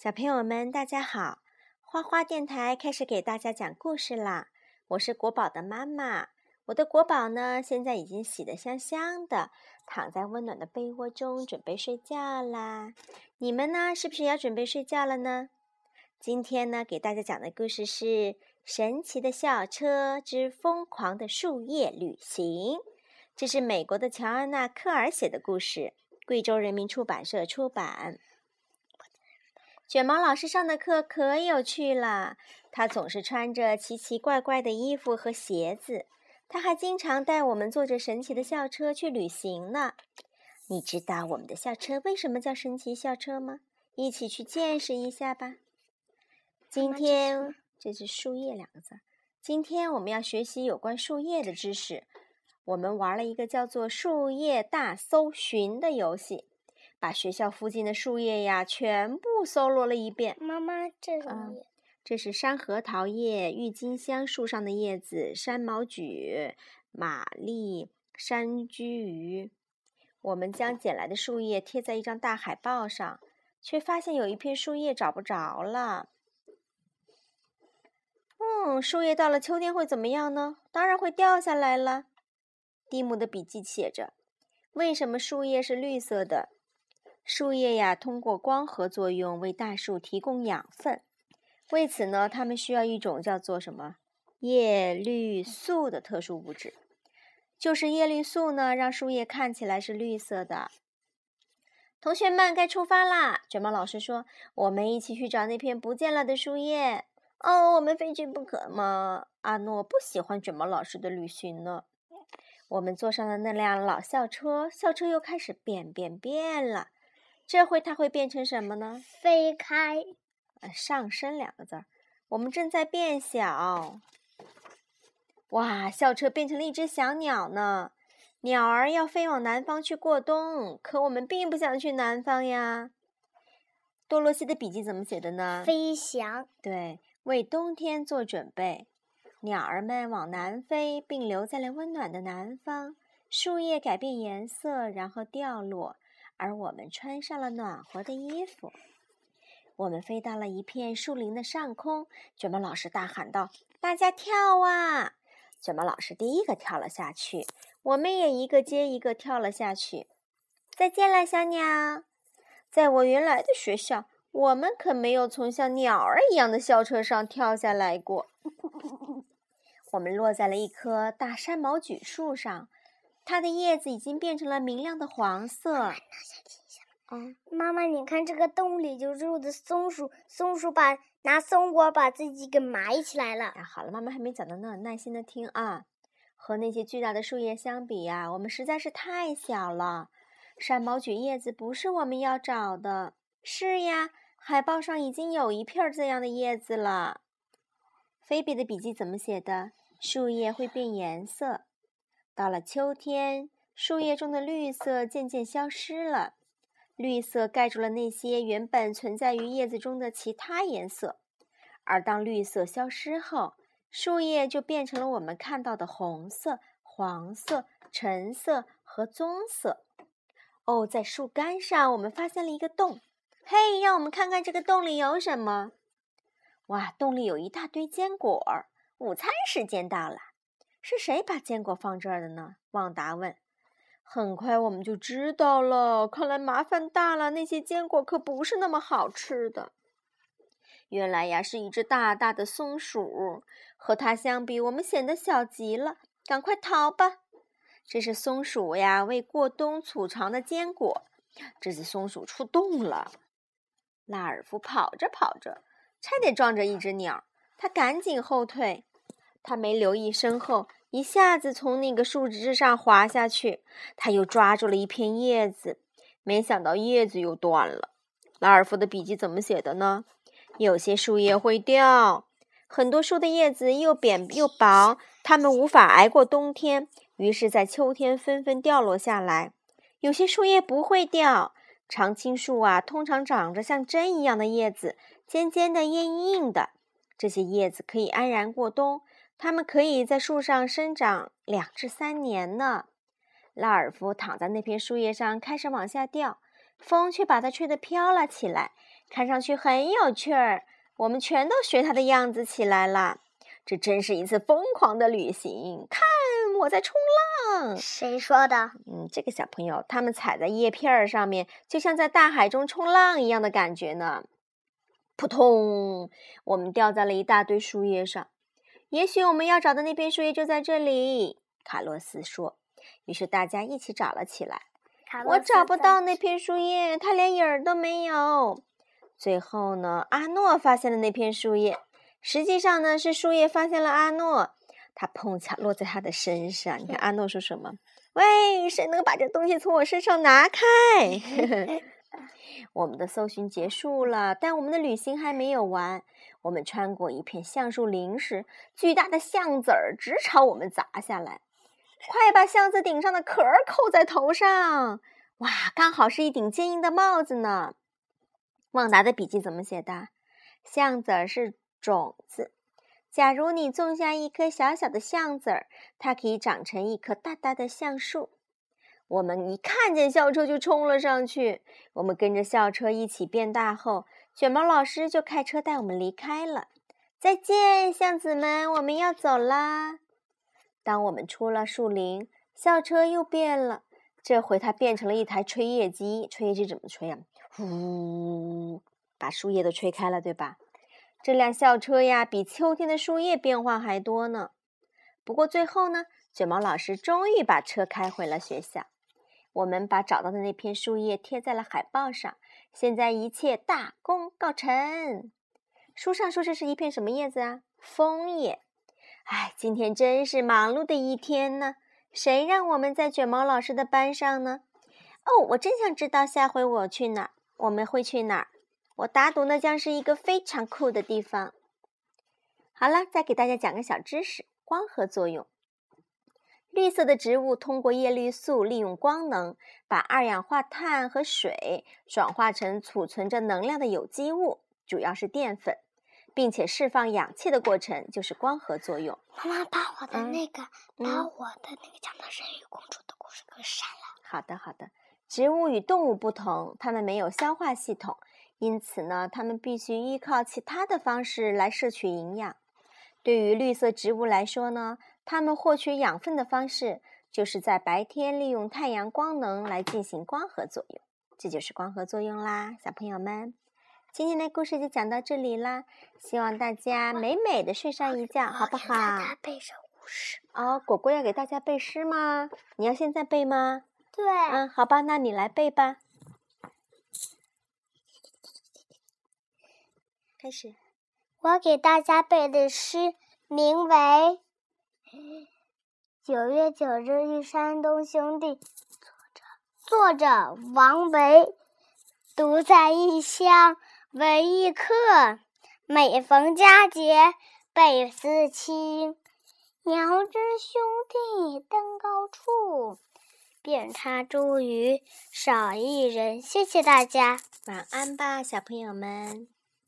小朋友们，大家好！花花电台开始给大家讲故事啦。我是国宝的妈妈，我的国宝呢，现在已经洗得香香的，躺在温暖的被窝中，准备睡觉啦。你们呢，是不是要准备睡觉了呢？今天呢，给大家讲的故事是《神奇的校车之疯狂的树叶旅行》，这是美国的乔安娜·科尔写的故事，贵州人民出版社出版。卷毛老师上的课可有趣了，他总是穿着奇奇怪怪的衣服和鞋子，他还经常带我们坐着神奇的校车去旅行呢。你知道我们的校车为什么叫神奇校车吗？一起去见识一下吧。今天这是树叶两个字。今天我们要学习有关树叶的知识。我们玩了一个叫做“树叶大搜寻”的游戏。把学校附近的树叶呀全部搜罗了一遍。妈妈，这是什么叶？这是山核桃叶、郁金香树上的叶子、山毛榉、玛丽、山居鱼。我们将捡来的树叶贴在一张大海报上，却发现有一片树叶找不着了。嗯，树叶到了秋天会怎么样呢？当然会掉下来了。蒂姆的笔记写着：“为什么树叶是绿色的？”树叶呀，通过光合作用为大树提供养分。为此呢，它们需要一种叫做什么叶绿素的特殊物质。就是叶绿素呢，让树叶看起来是绿色的。同学们，该出发啦！卷毛老师说：“我们一起去找那片不见了的树叶。”哦，我们非去不可吗？阿诺不喜欢卷毛老师的旅行呢。我们坐上了那辆老校车，校车又开始变变变了。这回它会变成什么呢？飞开，呃，上升两个字儿。我们正在变小。哇，校车变成了一只小鸟呢。鸟儿要飞往南方去过冬，可我们并不想去南方呀。多罗西的笔记怎么写的呢？飞翔。对，为冬天做准备。鸟儿们往南飞，并留在了温暖的南方。树叶改变颜色，然后掉落。而我们穿上了暖和的衣服，我们飞到了一片树林的上空。卷毛老师大喊道：“大家跳啊！”卷毛老师第一个跳了下去，我们也一个接一个跳了下去。再见了，小鸟！在我原来的学校，我们可没有从像鸟儿一样的校车上跳下来过。我们落在了一棵大山毛榉树上。它的叶子已经变成了明亮的黄色。嗯，妈妈，你看这个洞里就住的松鼠，松鼠把拿松果把自己给埋起来了。好了，妈妈还没讲到呢，耐心的听啊。和那些巨大的树叶相比呀，我们实在是太小了。山毛榉叶子不是我们要找的。是呀，海报上已经有一片这样的叶子了。菲比的笔记怎么写的？树叶会变颜色。到了秋天，树叶中的绿色渐渐消失了，绿色盖住了那些原本存在于叶子中的其他颜色。而当绿色消失后，树叶就变成了我们看到的红色、黄色、橙色和棕色。哦，在树干上，我们发现了一个洞。嘿，让我们看看这个洞里有什么。哇，洞里有一大堆坚果，午餐时间到了。是谁把坚果放这儿的呢？旺达问。很快我们就知道了。看来麻烦大了，那些坚果可不是那么好吃的。原来呀，是一只大大的松鼠。和它相比，我们显得小极了。赶快逃吧！这是松鼠呀，为过冬储藏的坚果。这只松鼠出洞了。拉尔夫跑着跑着，差点撞着一只鸟。他赶紧后退。他没留意身后，一下子从那个树枝上滑下去。他又抓住了一片叶子，没想到叶子又断了。拉尔夫的笔记怎么写的呢？有些树叶会掉，很多树的叶子又扁又薄，它们无法挨过冬天，于是，在秋天纷纷掉落下来。有些树叶不会掉，常青树啊，通常长着像针一样的叶子，尖尖的，硬硬的。这些叶子可以安然过冬。它们可以在树上生长两至三年呢。拉尔夫躺在那片树叶上，开始往下掉，风却把它吹得飘了起来。看上去很有趣儿。我们全都学它的样子起来了。这真是一次疯狂的旅行！看，我在冲浪。谁说的？嗯，这个小朋友他们踩在叶片儿上面，就像在大海中冲浪一样的感觉呢。扑通，我们掉在了一大堆树叶上。也许我们要找的那片树叶就在这里，卡洛斯说。于是大家一起找了起来。我找不到那片树叶，它连影儿都没有。最后呢，阿诺发现了那片树叶。实际上呢，是树叶发现了阿诺，它碰巧落在他的身上。你看，阿诺说什么？喂，谁能把这东西从我身上拿开？我们的搜寻结束了，但我们的旅行还没有完。我们穿过一片橡树林时，巨大的橡子儿直朝我们砸下来。快把橡子顶上的壳扣在头上！哇，刚好是一顶坚硬的帽子呢。旺达的笔记怎么写的？橡子儿是。种子，假如你种下一颗小小的橡子儿，它可以长成一棵大大的橡树。我们一看见校车就冲了上去。我们跟着校车一起变大后，卷毛老师就开车带我们离开了。再见，巷子们，我们要走啦。当我们出了树林，校车又变了。这回它变成了一台吹叶机。吹叶机怎么吹啊？呼，把树叶都吹开了，对吧？这辆校车呀，比秋天的树叶变化还多呢。不过最后呢，卷毛老师终于把车开回了学校。我们把找到的那片树叶贴在了海报上，现在一切大功告成。书上说这是一片什么叶子啊？枫叶。哎，今天真是忙碌的一天呢。谁让我们在卷毛老师的班上呢？哦，我真想知道下回我去哪，我们会去哪儿。我打赌那将是一个非常酷的地方。好了，再给大家讲个小知识：光合作用。绿色的植物通过叶绿素利用光能，把二氧化碳和水转化成储存着能量的有机物，主要是淀粉，并且释放氧气的过程就是光合作用。妈妈，把我的那个，把我的那个讲的人鱼公主的故事给删了。好的，好的。植物与动物不同，它们没有消化系统。因此呢，它们必须依靠其他的方式来摄取营养。对于绿色植物来说呢，它们获取养分的方式就是在白天利用太阳光能来进行光合作用，这就是光合作用啦，小朋友们。今天的故事就讲到这里啦，希望大家美美的睡上一觉，好不好？大家背上古诗哦，果果要给大家背诗吗？你要现在背吗？对。嗯，好吧，那你来背吧。开始，我给大家背的诗名为《九月九日忆山东兄弟》，作者作者王维。独在异乡为异客，每逢佳节倍思亲。遥知兄弟登高处，遍插茱萸少一人。谢谢大家，晚安吧，小朋友们。